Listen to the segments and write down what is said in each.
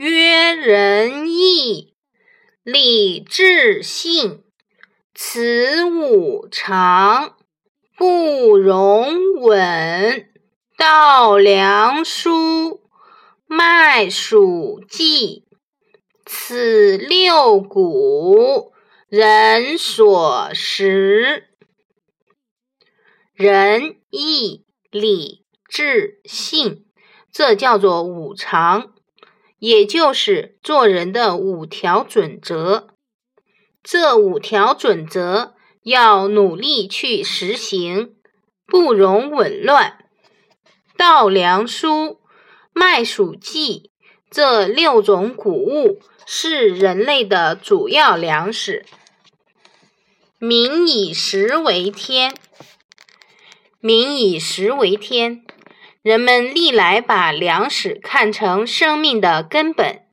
曰仁义礼智信，此五常，不容紊。稻粱菽，麦黍稷，此六谷，人所食。仁义礼智信，这叫做五常。也就是做人的五条准则，这五条准则要努力去实行，不容紊乱。稻粱菽麦黍稷这六种谷物是人类的主要粮食。民以食为天，民以食为天。人们历来把粮食看成生命的根本，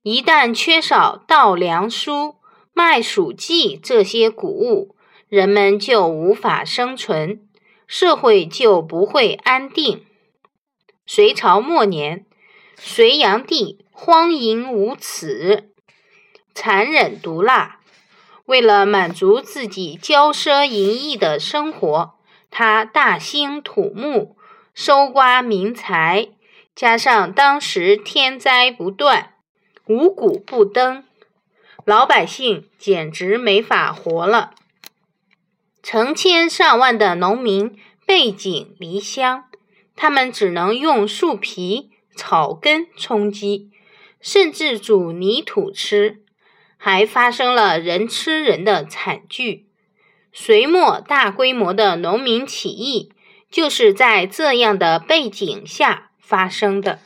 一旦缺少稻粱菽麦黍稷这些谷物，人们就无法生存，社会就不会安定。隋朝末年，隋炀帝荒淫无耻，残忍毒辣，为了满足自己骄奢淫逸的生活，他大兴土木。收刮民财，加上当时天灾不断，五谷不登，老百姓简直没法活了。成千上万的农民背井离乡，他们只能用树皮、草根充饥，甚至煮泥土吃，还发生了人吃人的惨剧。隋末大规模的农民起义。就是在这样的背景下发生的。